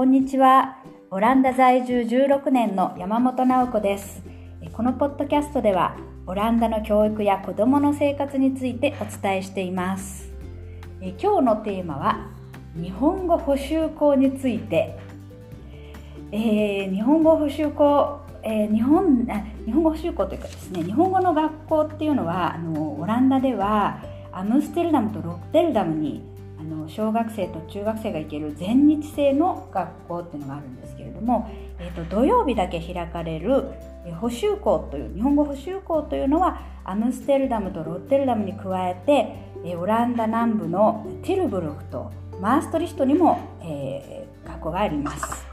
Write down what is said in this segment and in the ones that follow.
こんにちは。オランダ在住16年の山本直子です。このポッドキャストでは、オランダの教育や子どもの生活についてお伝えしています。え今日のテーマは、日本語補習校について。えー日本語補習校、えー日本あ日本語補習校というかですね、日本語の学校っていうのは、あのオランダではアムステルダムとロッテルダムにあの小学生と中学生が行ける全日制の学校っていうのがあるんですけれども、えー、と土曜日だけ開かれるえ補習校という日本語補習校というのはアムステルダムとロッテルダムに加えてえオランダ南部のティルブルクとマーストリヒトにも、えー学校があります。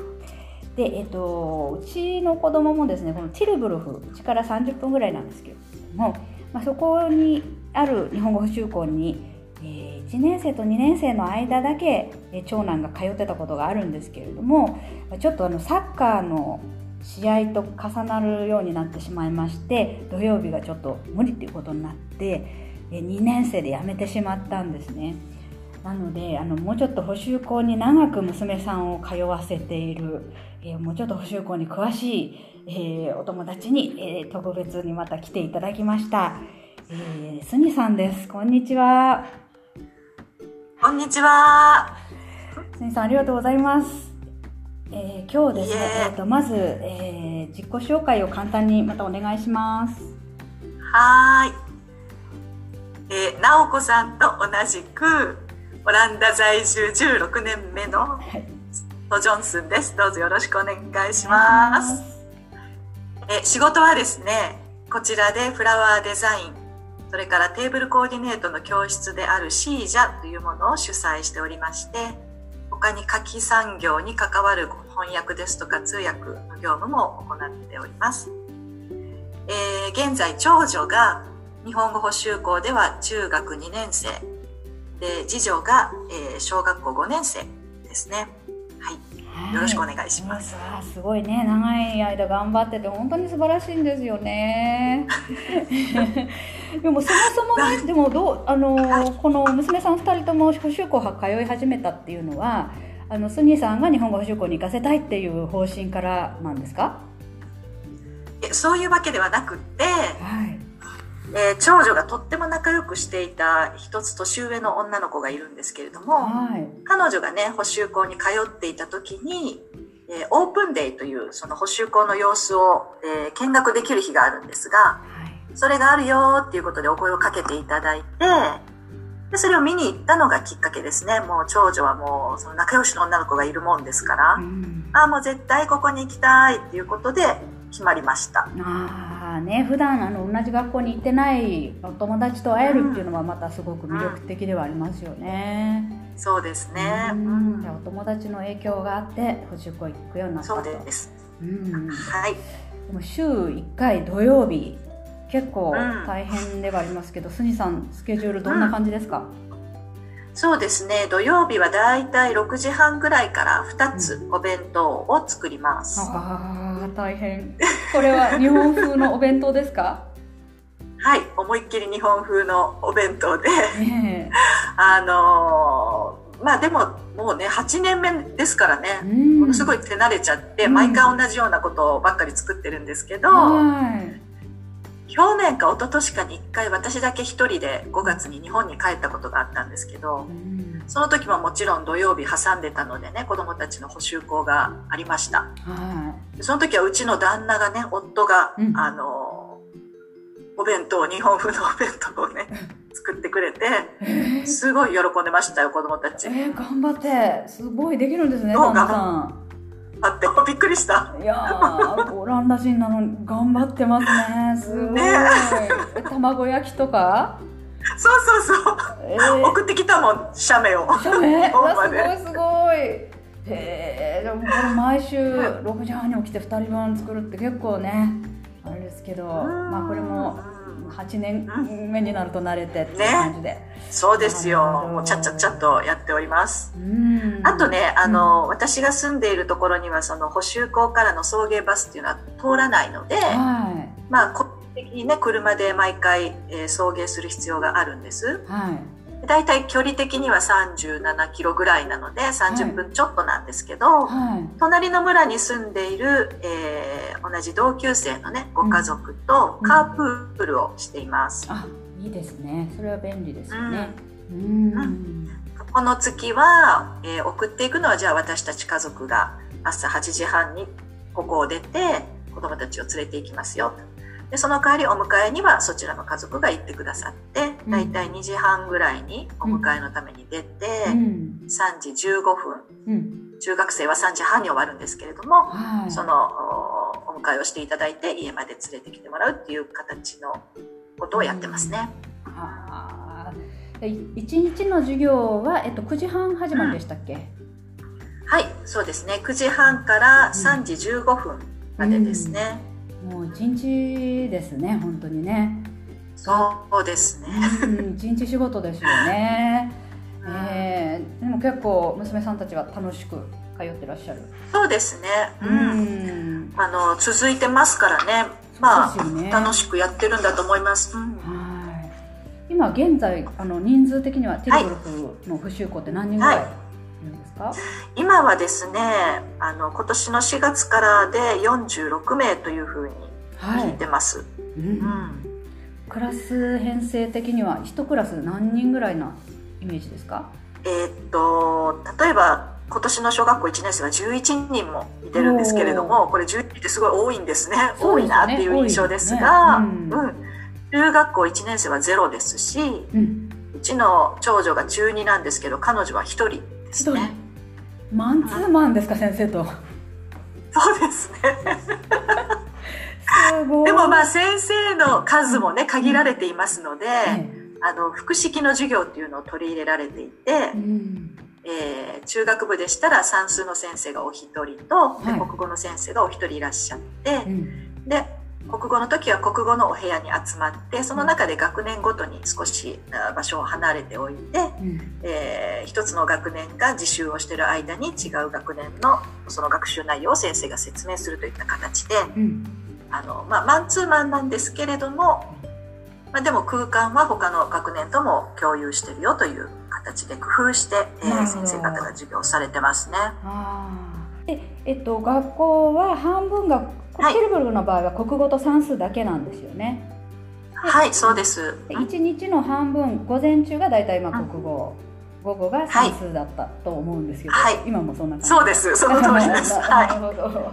で、えっと、うちの子供もですねこのティルブルフうちから30分ぐらいなんですけれども、まあ、そこにある日本語補習校に、1年生と2年生の間だけ、長男が通ってたことがあるんですけれどもちょっとあのサッカーの試合と重なるようになってしまいまして土曜日がちょっと無理っていうことになってえ2年生で辞めてしまったんですね。なのであのもうちょっと補習校に長く娘さんを通わせている、えもうちょっと補習校に詳しい、えお友達に、え特別にまた来ていただきました。えー、スニさんです。こんにちは。こんにちは。スニさんありがとうございます。えー今日ですねいえ、えーとまず、えー自己紹介を簡単にまたお願いします。はーい。えー、なおこさんと同じく、オランダ在住16年目のはジョンスンです。どうぞよろしくお願いします。えー仕事はですね、こちらでフラワーデザイン、それからテーブルコーディネートの教室であるシージャというものを主催しておりまして、他に書き産業に関わる翻訳ですとか通訳の業務も行っております。えー現在長女が日本語補習校では中学2年生で次女が、え小学校5年生ですね。はい。よろしくお願いしますわあすごいね長い間頑張ってて本当に素晴らしいんですよね。でもそもそもねでもどう あのこの娘さん2人とも補習校は通い始めたっていうのはあのスニーさんが日本語補習校に行かせたいっていう方針からなんですか？えそういうわけではなくって、はい。えー長女がとっても仲良くしていた一つ年上の女の子がいるんですけれども、はい。彼女がね、補習校に通っていた時に、えーオープンデイというその補習校の様子を、えー見学できる日があるんですが、はい。それがあるよっていうことでお声をかけていただいて、でそれを見に行ったのがきっかけですね。もう長女はもうその仲良しの女の子がいるもんですから、うんああ、もう絶対ここに行きたいっていうことで決まりました。ああね普段あの同じ学校に行ってないお友達と会えるっていうのはまたすごく魅力的ではありますよね。そうですね。うんお友達の影響があって補習校行くようになったそと。うです。うん、ではい。も週1回土曜日結構うん大変ではありますけど、スニさんスケジュールどんな感じですか？そうですね。土曜日はだいたい6時半ぐらいから2つお弁当を作ります。ああ大変。これは日本風のお弁当ですか？はい。思いっきり日本風のお弁当で、ね あのーまあでももうね、8年目ですからね。ん。ものすごい手慣れちゃって、うん毎回同じようなことばっかり作ってるんですけど、はい。去年か一昨年かに1回私だけ一人で5月に日本に帰ったことがあったんですけどう、んその時ももちろん土曜日挟んでたのでね、子供たちの補習校がありました。はその時はうちの旦那がね、夫が、うんあの、お弁当、日本風のお弁当をね、作ってくれて、い。えーすごい喜んでましたよ、子供たち。えー、頑張ってすごいできるんですねどう旦那さあって、びっくりした。んいやーオランダ人なのに頑張ってますねすごい、ねえ卵焼きとか？そうそうそう。えー。送ってきたもん、写メを。写メ？すで。ごいすごい。へえでもこれ毎週6時半に起きて2人分作るって結構ねあれですけどまあこれもうん8年目になると慣れてっていう感じで、そうですよ。もうちゃっちゃっちゃっとやっております。うん。あとね、あの、私が住んでいるところには、その補習校からの送迎バスっていうのは通らないので、はまあ、個人的にね、車で毎回、えー送迎する必要があるんです。いはいだいたい距離的には37キロぐらいなので30分ちょっとなんですけど、はい。隣の村に住んでいる、えー同じ同級生のねご家族とカープールをしています。あいいですね。それは便利ですよね。うん。うん。この月は、えー送っていくのはじゃあ私たち家族が朝8時半にここを出て子供たちを連れて行きますよ。とでその代わりお迎えにはそちらの家族が行ってくださってうん。だいたい2時半ぐらいにお迎えのために出て、うん。3時15分。うん。中学生は3時半に終わるんですけれども、はい。そのおお迎えをしていただいて家まで連れてきてもらうっていう形のことをやってますね。あー。でい一日の授業は、えっと、9時半始まりでしたっけ、はい、そうですね。9時半から3時15分までですね。もう一日ですね本当にねそうですね。うん一日仕事ですよね えー、でも結構娘さんたちは楽しく通ってらっしゃるそうですね。ううん。んあの続いてますからね。まあ、ね楽しくやってるんだと思います。うんはい今現在あの人数的にはティルブルクの補修校って何人ぐらいいるんですか、今はですね、あの今年の4月からで46名というふうにはい。聞いてます。ううん。ん、クラス編成的には一クラス何人ぐらいなイメージですか？えーっと例えば今年の小学校1年生は11人もいてるんですけれどもこれ11人ってすごい多いんですね。ね。いなっていう印象ですがねうんうん。中学校1年生はゼロですしうん。うちの長女が中2なんですけど彼女は1人一人ねマンツーマンですか先生と。そうですね。でもまあ先生の数もね限られていますので、えあの複式の授業っていうのを取り入れられていて、えうん。えー中学部でしたら算数の先生がお一人と、ではい。国語の先生がお一人いらっしゃって、うん。で国語の時は国語のお部屋に集まってその中で学年ごとに少しあ場所を離れておいて、うん。えー一つの学年が自習をしている間に違う学年のその学習内容を先生が説明するといった形でうん。あの、まあ、マンツーマンなんですけれども、まあ、でも空間は他の学年とも共有してるよという形で工夫して、えー先生方が授業されてますね。でえっと学校は半分がはいティルブルクの場合は国語と算数だけなんですよね。はい、そうです。一日の半分午前中がだいたい今国語、午後が算数だったと思うんですけど、はい今もそんな感じそうです。その通りです。なはるほど。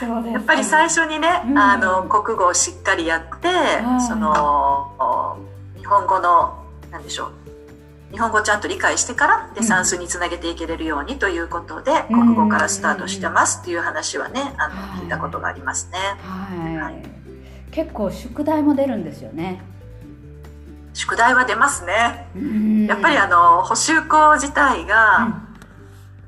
そうですい。やっぱり最初にね、うんあの国語をしっかりやって、いその日本語のなんでしょう。日本語をちゃんと理解してからでうん。算数につなげていけれるようにということで、うん。国語からスタートしてますっていう話はね、あのはい。聞いたことがありますね。はい、はい。結構宿題も出るんですよね。宿題は出ますね。うん。やっぱりあの補習校自体うが、ん。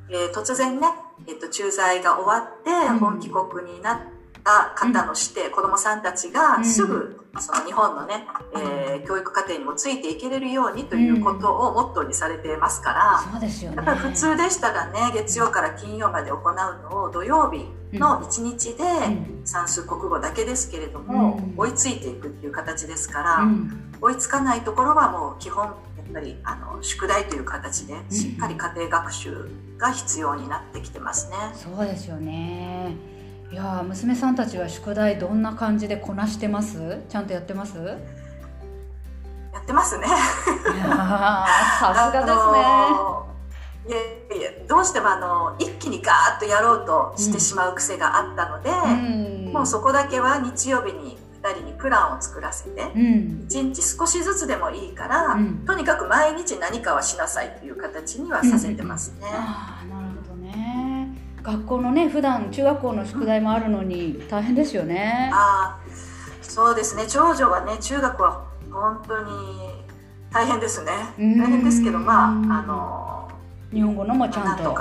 えー突然ね、えっと駐在が終わってうん。本帰国になった方のして、子供さんたちがすぐその日本のね、えー教育課程にもついていけれるようにということをモットーにされてますから、そうですよね。やっぱり普通でしたらね月曜から金曜まで行うのを土曜日の1日でうん。算数国語だけですけれども、うん。追いついていくっていう形ですから、うん。追いつかないところはもう基本やっぱりあの宿題という形でしっかり家庭学習が必要になってきてますね。そうですよね。いやー娘さんたちは宿題どんな感じでこなしてます？ちゃんとやってます？いややってますね。ーさすがですね。いやいやどうしてもあの一気にガーッとやろうとしてしまう癖があったので、うんもうそこだけは日曜日に2人にプランを作らせてうん1日少しずつでもいいから、うんとにかく毎日何かはしなさいという形にはさせてますね。ああなるほどね。学校のね普段中学校の宿題もあるのに大変ですよね。ああそうですね。長女はね中学は本当に大変ですね。うん。大変ですけどまああの日本語のもちゃなんんと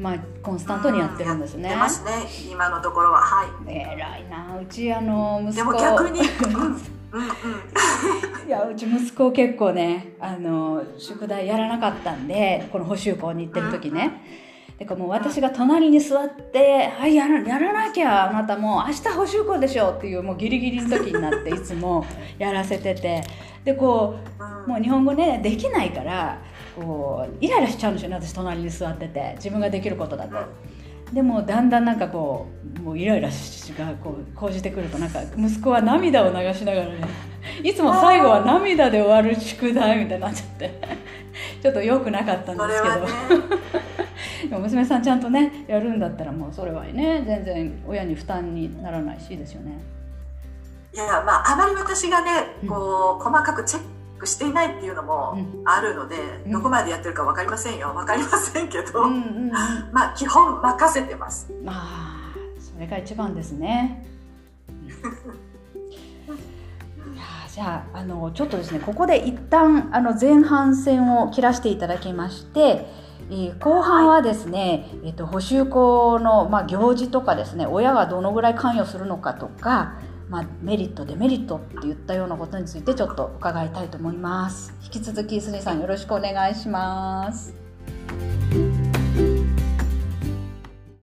まあコンスタントにやってるんですね。ますね。今のところは。はい。偉いな。うちあの息子。でも逆にうんうんうん。いやうち息子結構ねあの宿題やらなかったんでこの補習校に行ってる時ね、てかもう私が隣に座って「はいやらやらなきゃあなたもう明日補習校でしょ」っていうもうギリギリの時になっていつもやらせてて。でこうもう日本語ねできないからこうイライラしちゃうんですよね私隣に座ってて。自分ができることだと。でもだんだんなんかこうもうイライラしがこう講じてくるとなんか息子は涙を流しながらねいつも最後は涙で終わる宿題みたいになっちゃって。ちょっと良くなかったんですけど、娘さんちゃんとねやるんだったらもうそれはね。全然親に負担にならないしいいですよね。いやまああまり私がねこう、細かくチェックしていないっていうのもあるので、うん、どこまでやってるか分かりませんよ。分かりませんけど、うんうんうん、まあ基本任せてます。まあそれが一番ですね。じゃああのちょっとですねここで一旦あの前半戦を切らしていただきまして、え、後半はですね、えーと、補修校の、まあ、行事とかですね親がどのぐらい関与するのかとか、まあ、メリットデメリットっていったようなことについてちょっと伺いたいと思います。引き続きスニさんよろしくお願いします。